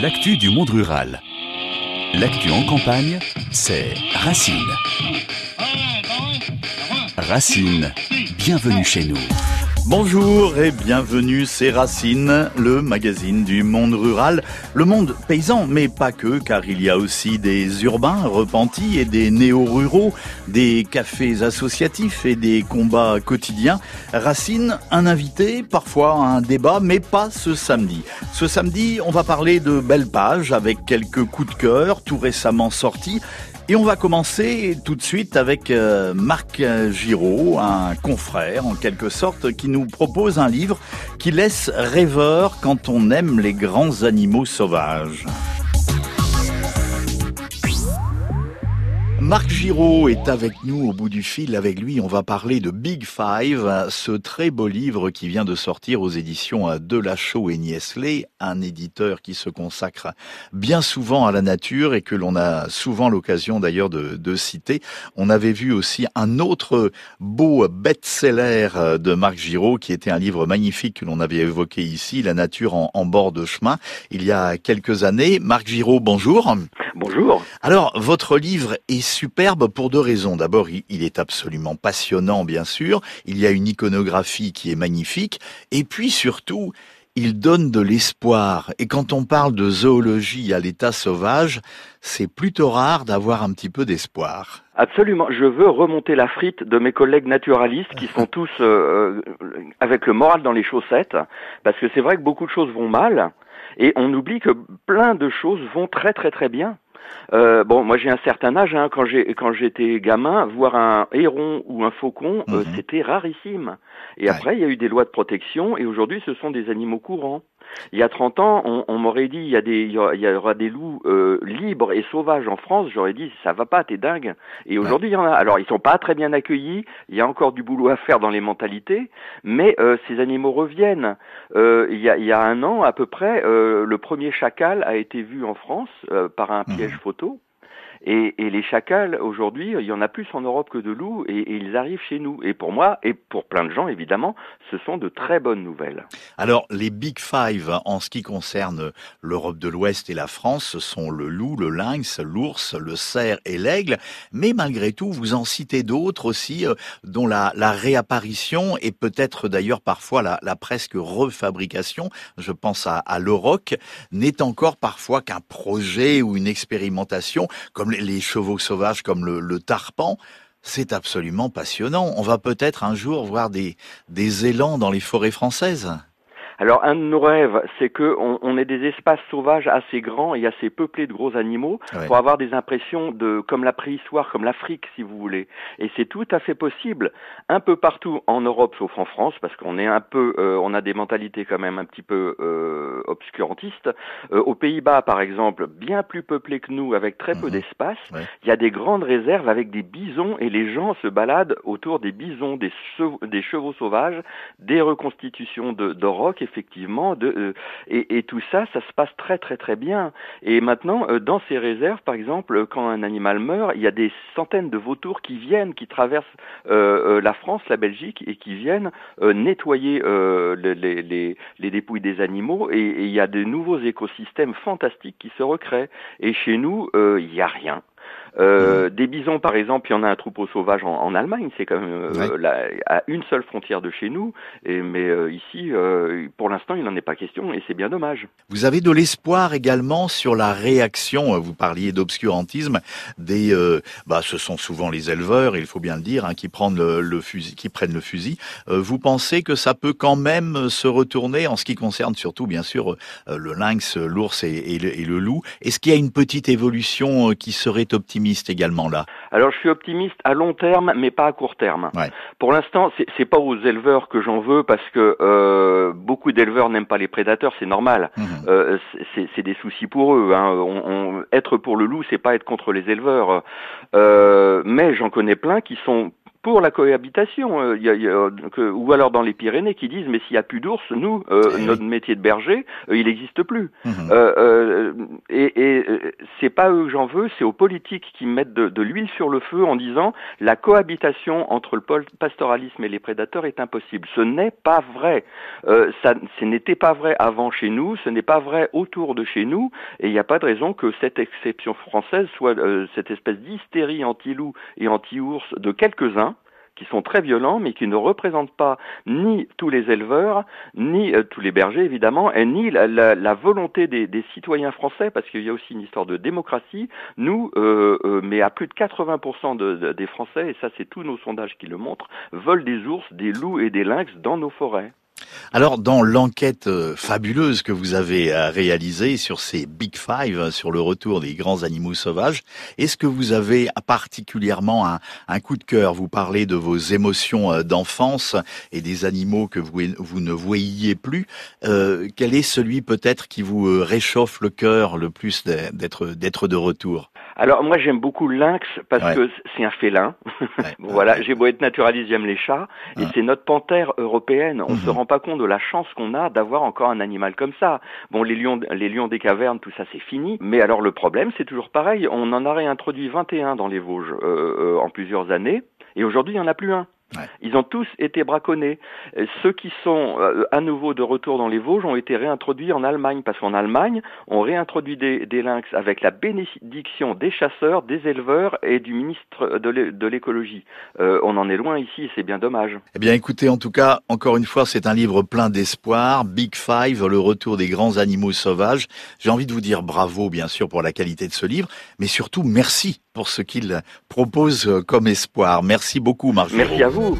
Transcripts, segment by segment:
L'actu du monde rural. L'actu en campagne, c'est Racine. Racine, bienvenue chez nous. Bonjour et bienvenue, c'est Racine, le magazine du monde rural, le monde paysan, mais pas que, car il y a aussi des urbains repentis et des néo-ruraux, des cafés associatifs et des combats quotidiens. Racine, un invité, parfois un débat, mais pas ce samedi. Ce samedi, on va parler de belles pages avec quelques coups de cœur tout récemment sortis et on va commencer tout de suite avec euh, Marc Giraud, un confrère en quelque sorte, qui nous propose un livre qui laisse rêveur quand on aime les grands animaux sauvages. Marc Giraud est avec nous au bout du fil. Avec lui, on va parler de Big Five, ce très beau livre qui vient de sortir aux éditions Delachaux et Niesley, un éditeur qui se consacre bien souvent à la nature et que l'on a souvent l'occasion d'ailleurs de, de, citer. On avait vu aussi un autre beau best-seller de Marc Giraud qui était un livre magnifique que l'on avait évoqué ici, La nature en, en bord de chemin, il y a quelques années. Marc Giraud, bonjour. Bonjour. Alors, votre livre est superbe pour deux raisons. D'abord, il est absolument passionnant, bien sûr. Il y a une iconographie qui est magnifique. Et puis, surtout, il donne de l'espoir. Et quand on parle de zoologie à l'état sauvage, c'est plutôt rare d'avoir un petit peu d'espoir. Absolument. Je veux remonter la frite de mes collègues naturalistes qui sont tous euh, avec le moral dans les chaussettes, parce que c'est vrai que beaucoup de choses vont mal. Et on oublie que plein de choses vont très très très bien. Euh, bon, moi j'ai un certain âge. Hein, quand j'ai quand j'étais gamin, voir un héron ou un faucon, euh, Mhm. c'était rarissime. Et Ouais. après, il y a eu des lois de protection, et aujourd'hui, ce sont des animaux courants. Il y a 30 ans, on, on m'aurait dit il y a des il y aura, il y aura des loups euh, libres et sauvages en France. J'aurais dit ça va pas, t'es dingue. Et aujourd'hui, il y en a. Alors, ils sont pas très bien accueillis. Il y a encore du boulot à faire dans les mentalités, mais euh, ces animaux reviennent. Euh, il, y a, il y a un an à peu près, euh, le premier chacal a été vu en France euh, par un Mhm. piège photo. Et, et les chacals, aujourd'hui, il y en a plus en Europe que de loups, et, et ils arrivent chez nous. Et pour moi, et pour plein de gens, évidemment, ce sont de très bonnes nouvelles. Alors, les Big Five, en ce qui concerne l'Europe de l'Ouest et la France, ce sont le loup, le lynx, l'ours, le cerf et l'aigle. Mais malgré tout, vous en citez d'autres aussi, euh, dont la, la réapparition et peut-être d'ailleurs parfois la, la presque refabrication, je pense à, à l'auroch, n'est encore parfois qu'un projet ou une expérimentation, comme les, chevaux sauvages, comme le, le tarpan. C'est absolument passionnant. On va peut-être un jour voir des élans dans les forêts françaises. Alors, un de nos rêves, c'est que on, on ait des espaces sauvages assez grands et assez peuplés de gros animaux Ouais. pour avoir des impressions de comme la préhistoire, comme l'Afrique, si vous voulez. Et c'est tout à fait possible, un peu partout en Europe, sauf en France, parce qu'on est un peu, euh, on a des mentalités quand même un petit peu euh, obscurantistes. Euh, aux Pays-Bas, par exemple, bien plus peuplés que nous, avec très peu Mhm. d'espace, Ouais. il y a des grandes réserves avec des bisons et les gens se baladent autour des bisons, des, chevaux, des chevaux sauvages, des reconstitutions de, de rocs, effectivement, euh, et, tout ça, ça se passe très très très bien. Et maintenant, euh, dans ces réserves, par exemple, euh, quand un animal meurt, il y a des centaines de vautours qui viennent, qui traversent la France, la Belgique, et qui viennent nettoyer le- les, les, les dépouilles des animaux. Et, et il y a de nouveaux écosystèmes fantastiques qui se recréent. Et chez nous, il n'y a rien. Euh, Des bisons, par exemple, il y en a un troupeau sauvage en, en Allemagne, c'est quand même euh, Ouais. la- à une seule frontière de chez nous. Et, mais euh, ici, euh, pour l'instant, il n'en est pas question, et c'est bien dommage. Vous avez de l'espoir également sur la réaction, vous parliez d'obscurantisme, des, euh, bah, ce sont souvent les éleveurs, il faut bien le dire, hein, qui, prennent le, le fusil, qui prennent le fusil. Euh, vous pensez que ça peut quand même se retourner en ce qui concerne surtout, bien sûr, euh, le lynx, l'ours et, et le, et le loup? Est-ce qu'il y a une petite évolution euh, qui serait optimiste également là Alors, je suis optimiste à long terme, mais pas à court terme. Ouais. Pour l'instant, c'est c'est pas aux éleveurs que j'en veux, parce que euh, beaucoup d'éleveurs n'aiment pas les prédateurs, c'est normal. Mhm. Euh, c'est c'est des soucis pour eux. Hein. On, on- être pour le loup, c'est pas être contre les éleveurs. Euh, mais j'en connais plein qui sont pour la cohabitation, euh, y a, que, ou alors dans les Pyrénées qui disent mais s'il n'y a plus d'ours, nous, euh, eh notre métier de berger, euh, il n'existe plus. Mhm. et et c'est pas eux que j'en veux, c'est aux politiques qui mettent de, de l'huile sur le feu en disant la cohabitation entre le pastoralisme et les prédateurs est impossible. Ce n'est pas vrai. ça, ce n'était pas vrai avant chez nous, ce n'est pas vrai autour de chez nous, et il n'y a pas de raison que cette exception française soit cette espèce d'hystérie anti-loup et anti-ours de quelques-uns qui sont très violents, mais qui ne représentent pas ni tous les éleveurs, ni euh, tous les bergers évidemment, et ni la, volonté des, citoyens français, parce qu'il y a aussi une histoire de démocratie. Nous, euh, euh, mais à plus de 80% des Français, et ça c'est tous nos sondages qui le montrent, veulent des ours, des loups et des lynx dans nos forêts. Alors, dans l'enquête euh, fabuleuse que vous avez euh, réalisée sur ces Big Five, euh, sur le retour des grands animaux sauvages, est-ce que vous avez particulièrement un, coup de cœur? Vous parlez de vos émotions d'enfance et des animaux que vous, ne voyiez plus. quel est celui peut-être qui vous réchauffe le cœur le plus d'être de retour? Alors moi j'aime beaucoup le lynx parce que c'est un félin. voilà, j'ai beau être naturaliste, j'aime les chats et c'est notre panthère européenne. On ne se mhm. rend pas compte de la chance qu'on a d'avoir encore un animal comme ça. Bon, les lions, les lions des cavernes, tout ça c'est fini. Mais alors le problème, c'est toujours pareil. On en a réintroduit 21 dans les Vosges euh, euh, en plusieurs années et aujourd'hui il n'y en a plus un. Ils ont tous été braconnés. Ceux qui sont euh, à nouveau de retour dans les Vosges ont été réintroduits en Allemagne, parce qu'en Allemagne, on réintroduit des, lynx avec la bénédiction des chasseurs, des éleveurs et du ministre de l'écologie. Euh, on en est loin ici, c'est bien dommage. Eh bien écoutez, en tout cas, encore une fois, c'est un livre plein d'espoir. Big Five, le retour des grands animaux sauvages. J'ai envie de vous dire bravo, bien sûr, pour la qualité de ce livre, mais surtout merci pour ce qu'il propose comme espoir. Merci beaucoup, Marc. Merci à vous.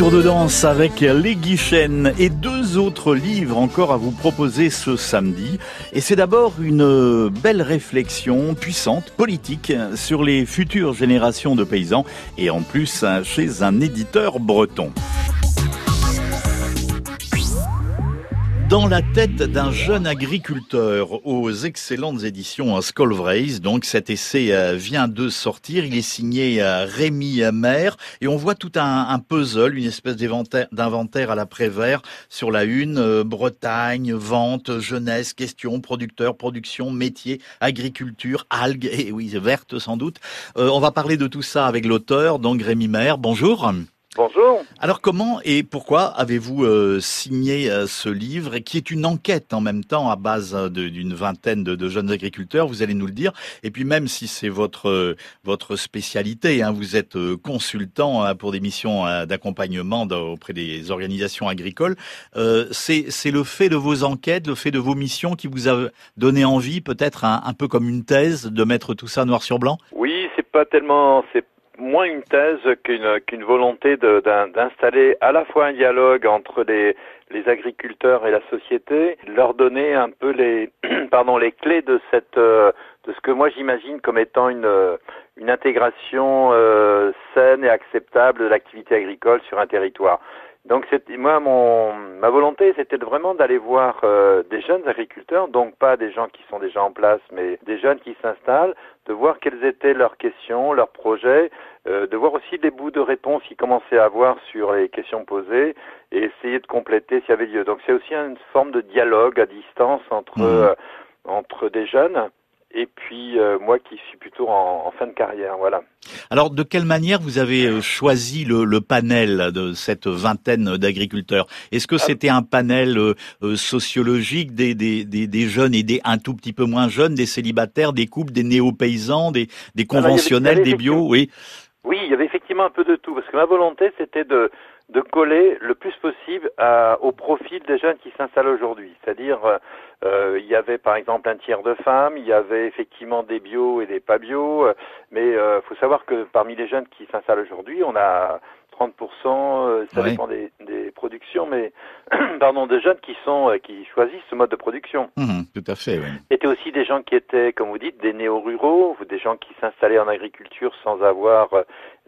Tour de danse avec Les Guichènes et deux autres livres encore à vous proposer ce samedi. Et c'est d'abord une belle réflexion puissante, politique, sur les futures générations de paysans et en plus chez un éditeur breton. Dans la tête d'un jeune agriculteur aux excellentes éditions Skolvreis. Donc cet essai euh, vient de sortir. Il est signé euh, Rémi Maire et on voit tout un, puzzle, une espèce d'inventaire à la Prévert sur la une. Euh, Bretagne, vente, jeunesse, questions, producteurs, production, métier, agriculture, algues, et oui, verte sans doute. on va parler de tout ça avec l'auteur, donc Rémi Maire. Bonjour. Bonjour. Alors comment et pourquoi avez-vous euh, signé euh, ce livre qui est une enquête en même temps à base euh, d'une vingtaine de, jeunes agriculteurs, vous allez nous le dire. Et puis même si c'est votre votre spécialité, hein, vous êtes consultant hein, pour des missions d'accompagnement auprès des organisations agricoles, c'est le fait de vos enquêtes, le fait de vos missions qui vous a donné envie, peut-être un, un, peu comme une thèse, de mettre tout ça noir sur blanc? Oui, c'est pas tellement c'est moins une thèse qu'une qu'une volonté d'installer à la fois un dialogue entre les, les agriculteurs et la société, leur donner un peu les pardon les clés de cette euh, de ce que moi j'imagine comme étant une une intégration euh, saine et acceptable de l'activité agricole sur un territoire. Donc moi mon ma volonté c'était vraiment d'aller voir euh, des jeunes agriculteurs, donc pas des gens qui sont déjà en place, mais des jeunes qui s'installent, de voir quelles étaient leurs questions, leurs projets, euh, de voir aussi des bouts de réponse qu'ils commençaient à avoir sur les questions posées et essayer de compléter s'il y avait lieu. Donc c'est aussi une forme de dialogue à distance entre mmh. euh, entre des jeunes et puis euh, moi qui suis plutôt en, fin de carrière, voilà. Alors de quelle manière vous avez euh, choisi le, panel de cette vingtaine d'agriculteurs? Est-ce que ah. c'était un panel euh, sociologique des, des, des, jeunes et des un tout petit peu moins jeunes, des célibataires, des couples, des néo-paysans, des, des conventionnels, des bio, oui Oui, il y avait effectivement un peu de tout, parce que ma volonté c'était de de coller le plus possible à, au profil des jeunes qui s'installent aujourd'hui. C'est-à-dire, euh, il y avait par exemple un tiers de femmes, il y avait effectivement des bio et des pas bio, euh, mais il euh, faut savoir que parmi les jeunes qui s'installent aujourd'hui, on a 30%, euh, ça dépend des, des, productions, mais pardon, des jeunes qui sont qui choisissent ce mode de production. Mmh, tout à fait. Oui. C'était aussi des gens qui étaient, comme vous dites, des néo-ruraux, des gens qui s'installaient en agriculture sans avoir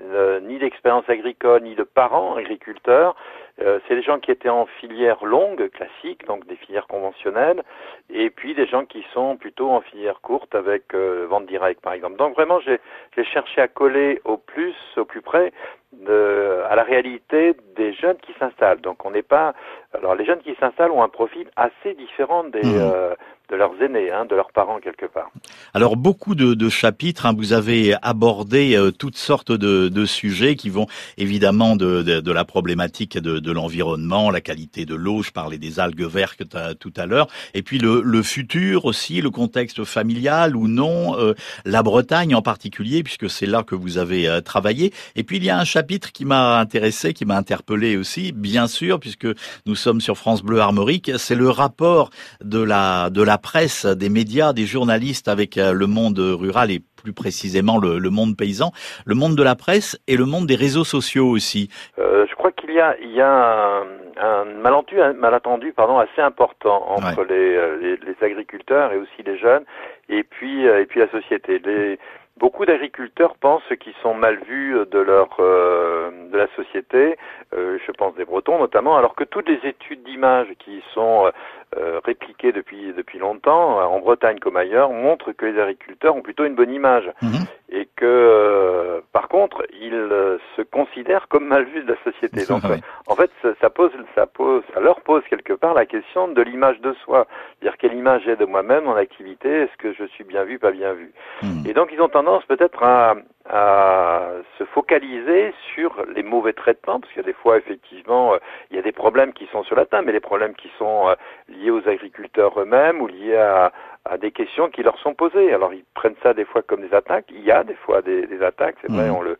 euh, ni d'expérience agricole, ni de parents agriculteurs. Euh, c'est des gens qui étaient en filière longue, classique, donc des filières conventionnelles, et puis des gens qui sont plutôt en filière courte avec euh, vente directe, par exemple. Donc vraiment, j'ai cherché à coller au plus, au plus près de, à la réalité des jeunes qui s'installent. Donc on n'est pas. Alors les jeunes qui s'installent ont un profil assez différent des, mmh. euh, de leurs aînés, hein, de leurs parents quelque part. Alors beaucoup de, de chapitres, hein, vous avez abordé euh, toutes sortes de, de, sujets qui vont évidemment de, de la problématique de, l'environnement, la qualité de l'eau, je parlais des algues vertes tout à l'heure, et puis le, le, futur aussi, le contexte familial ou non, euh, la Bretagne en particulier, puisque c'est là que vous avez euh, travaillé. Et puis il y a un chapitre qui m'a intéressé, qui m'a interpellé aussi, bien sûr, puisque nous sommes sur France Bleu Armorique, c'est le rapport de la, de la presse, des médias, des journalistes avec euh, le monde rural et plus précisément le, monde paysan, le monde de la presse et le monde des réseaux sociaux aussi. Euh, je crois qu'il y a, il y a un, malentendu, pardon, assez important entre euh, les, les, agriculteurs et aussi les jeunes, et puis et puis la société. Les, Beaucoup d'agriculteurs pensent qu'ils sont mal vus de leur de la société, je pense des Bretons notamment, alors que toutes les études d'image qui sont euh, répliqué depuis depuis longtemps en Bretagne comme ailleurs montre que les agriculteurs ont plutôt une bonne image mhm. et que euh, par contre ils euh, se considèrent comme mal vus de la société. Donc en fait ça, pose ça pose ça leur pose quelque part la question de l'image de soi, dire quelle image j'ai de moi-même en activité, est-ce que je suis bien vu pas bien vu? Mhm. Et donc ils ont tendance peut-être à à se focaliser sur les mauvais traitements, parce qu'il y a des fois effectivement il y a des problèmes qui sont sur la table, mais les problèmes qui sont liés aux agriculteurs eux-mêmes ou liés à, à, des questions qui leur sont posées. Alors ils prennent ça des fois comme des attaques. Il y a des fois des, des attaques, c'est vrai, mmh. on le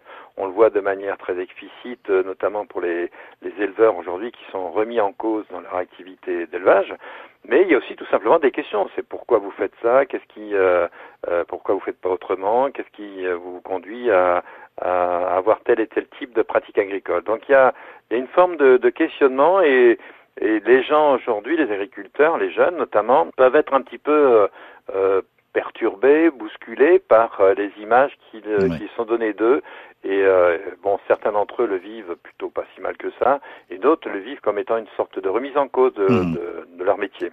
voit de manière très explicite, notamment pour les, les éleveurs aujourd'hui qui sont remis en cause dans leur activité d'élevage. Mais il y a aussi tout simplement des questions. C'est pourquoi vous faites ça? Qu'est-ce qui, euh, euh, pourquoi vous faites pas autrement? Qu'est-ce qui euh, vous conduit à, à, avoir tel et tel type de pratique agricole? Donc il y a, il y a une forme de, de questionnement et, et les gens aujourd'hui, les agriculteurs, les jeunes notamment, peuvent être un petit peu euh, perturbés, bousculés par les images qui, qui sont données d'eux et euh, bon, certains d'entre eux le vivent plutôt pas si mal que ça, et d'autres le vivent comme étant une sorte de remise en cause de, hmm. de, de, leur métier.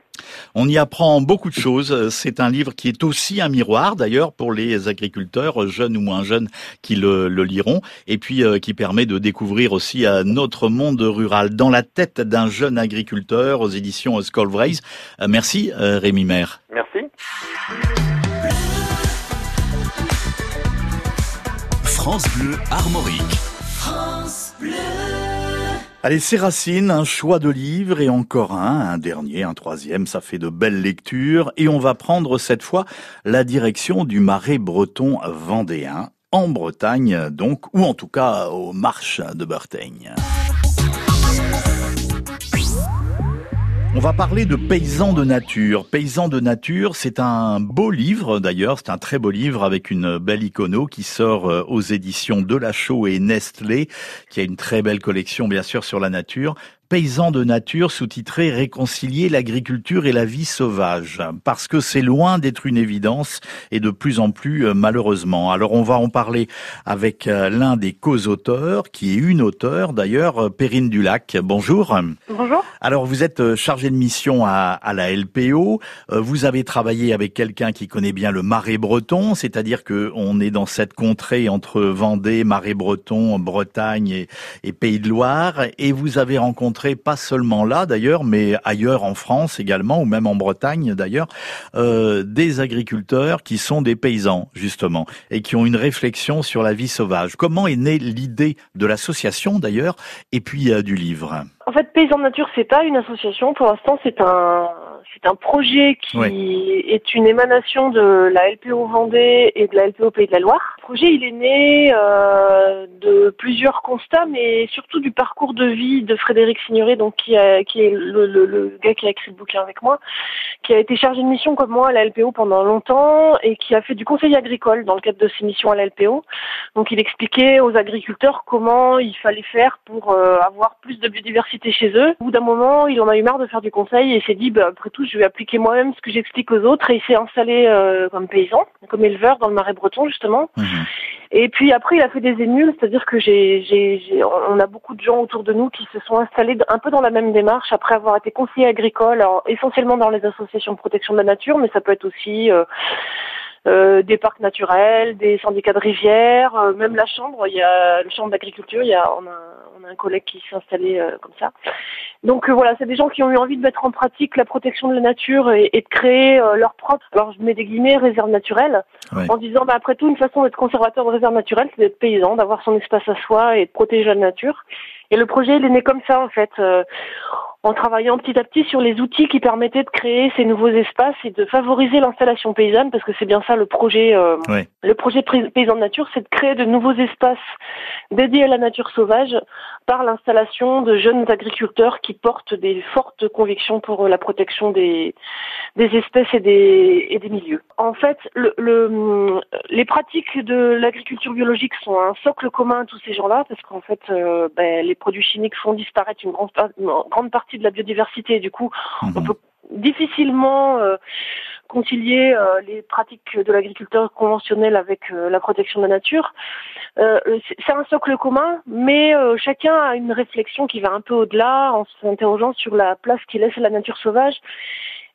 On y apprend beaucoup de choses. C'est un livre qui est aussi un miroir, d'ailleurs, pour les agriculteurs, jeunes ou moins jeunes, qui le, le liront, et puis euh, qui permet de découvrir aussi euh, notre monde rural dans la tête d'un jeune agriculteur aux éditions Skullbrace. Euh, merci, Rémi Maire. Merci. France Bleu Armorique. France Bleu. Allez, c'est Racine, un choix de livre et encore un, un dernier, un troisième, ça fait de belles lectures et on va prendre cette fois la direction du marais breton vendéen, en Bretagne donc, ou en tout cas aux marches de Bertaigne. On va parler de Paysans de nature. Paysans de nature, c'est un beau livre d'ailleurs, c'est un très beau livre avec une belle icono qui sort euh, aux éditions de et Nestlé, qui a une très belle collection bien sûr sur la nature. Paysans de nature, sous-titré Réconcilier l'agriculture et la vie sauvage, parce que c'est loin d'être une évidence et de plus en plus euh, malheureusement. Alors on va en parler avec euh, l'un des co-auteurs, qui est une auteure d'ailleurs, euh, Perrine Dulac. Bonjour. Bonjour. Alors vous êtes chargée de mission à, à la LPO. Vous avez travaillé avec quelqu'un qui connaît bien le marais breton, c'est-à-dire que on est dans cette contrée entre Vendée, marais breton, Bretagne et, et Pays de Loire, et vous avez rencontré pas seulement là d'ailleurs, mais ailleurs en France également, ou même en Bretagne d'ailleurs, euh, des agriculteurs qui sont des paysans justement et qui ont une réflexion sur la vie sauvage. Comment est née l'idée de l'association d'ailleurs et puis euh, du livre? En fait, Paysans Nature, c'est pas une association. Pour l'instant, c'est un c'est un projet qui est une émanation de la LPO Vendée et de la LPO Pays de la Loire. Le projet, il est né euh, de plusieurs constats, mais surtout du parcours de vie de Frédéric Signoret, donc qui, qui est le, le, le, gars qui a écrit le bouquin avec moi, qui a été chargé de mission comme moi à la LPO pendant longtemps et qui a fait du conseil agricole dans le cadre de ses missions à la LPO. Donc il expliquait aux agriculteurs comment il fallait faire pour euh, avoir plus de biodiversité chez eux. Au bout d'un moment, il en a eu marre de faire du conseil et s'est dit, bah, après tout, je vais appliquer moi-même ce que j'explique aux autres et il s'est installé euh, comme paysan, comme éleveur dans le marais breton justement. Mhm. Et puis après, il a fait des émules, c'est-à-dire que j'ai, j'ai, on a beaucoup de gens autour de nous qui se sont installés un peu dans la même démarche après avoir été conseiller agricole, alors, essentiellement dans les associations de protection de la nature, mais ça peut être aussi euh, euh, des parcs naturels, des syndicats de rivières, euh, même la chambre. Il y a le chambre d'agriculture. Il y a on a, on a un collègue qui s'est installé euh, comme ça. Donc voilà, c'est des gens qui ont eu envie de mettre en pratique la protection de la nature et, et de créer leur propre. Alors je mets des guillemets réserve naturelle en disant bah après tout une façon d'être conservateur de réserve naturelle, c'est d'être paysan, d'avoir son espace à soi et de protéger la nature. Et le projet, il est né comme ça, en fait, euh, en travaillant petit à petit sur les outils qui permettaient de créer ces nouveaux espaces et de favoriser l'installation paysanne, parce que c'est bien ça le projet. Euh, Le projet paysan de nature, c'est de créer de nouveaux espaces dédiés à la nature sauvage par l'installation de jeunes agriculteurs qui portent des fortes convictions pour la protection des, des espèces et des, et des milieux. En fait, le, le les pratiques de l'agriculture biologique sont un socle commun à tous ces gens-là, parce qu'en fait, euh, ben, les produits chimiques font disparaître une grande, grande partie de la biodiversité. Du coup, mhm. on peut difficilement euh, concilier euh, les pratiques de l'agriculteur conventionnel avec euh, la protection de la nature. c'est un socle commun, mais chacun a une réflexion qui va un peu au-delà en s'interrogeant sur la place qu'il laisse à la nature sauvage.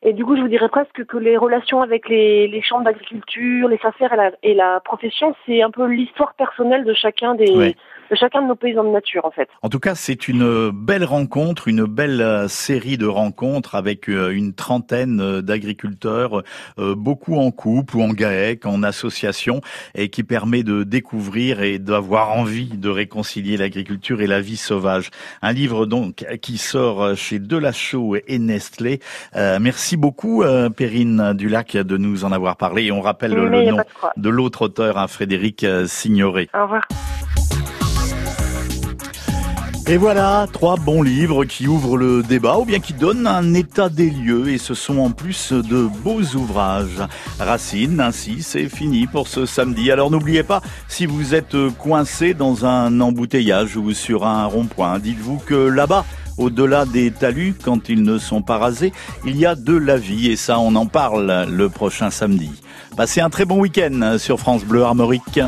Et du coup, je vous dirais presque que les relations avec les, les chambres d'agriculture, les affaires et la, et la profession, c'est un peu l'histoire personnelle de chacun des, de chacun de nos paysans de nature en fait. En tout cas, c'est une belle rencontre, une belle euh, série de rencontres avec euh, une trentaine euh, d'agriculteurs, beaucoup en couple ou en GAEC, en association, et qui permet de découvrir et d'avoir envie de réconcilier l'agriculture et la vie sauvage. Un livre donc qui sort chez Delachaux et Nestlé. merci beaucoup Perrine Dulac de nous en avoir parlé et on rappelle le nom de l'autre auteur, hein, Frédéric Signoret. Au revoir. Et voilà, trois bons livres qui ouvrent le débat ou bien qui donnent un état des lieux et ce sont en plus de beaux ouvrages. Racine, ainsi, c'est fini pour ce samedi. Alors n'oubliez pas, si vous êtes coincé dans un embouteillage ou sur un rond-point, dites-vous que là-bas, au-delà des talus, quand ils ne sont pas rasés, il y a de la vie et ça, on en parle le prochain samedi. Passez un très bon week-end sur France Bleu Armorique.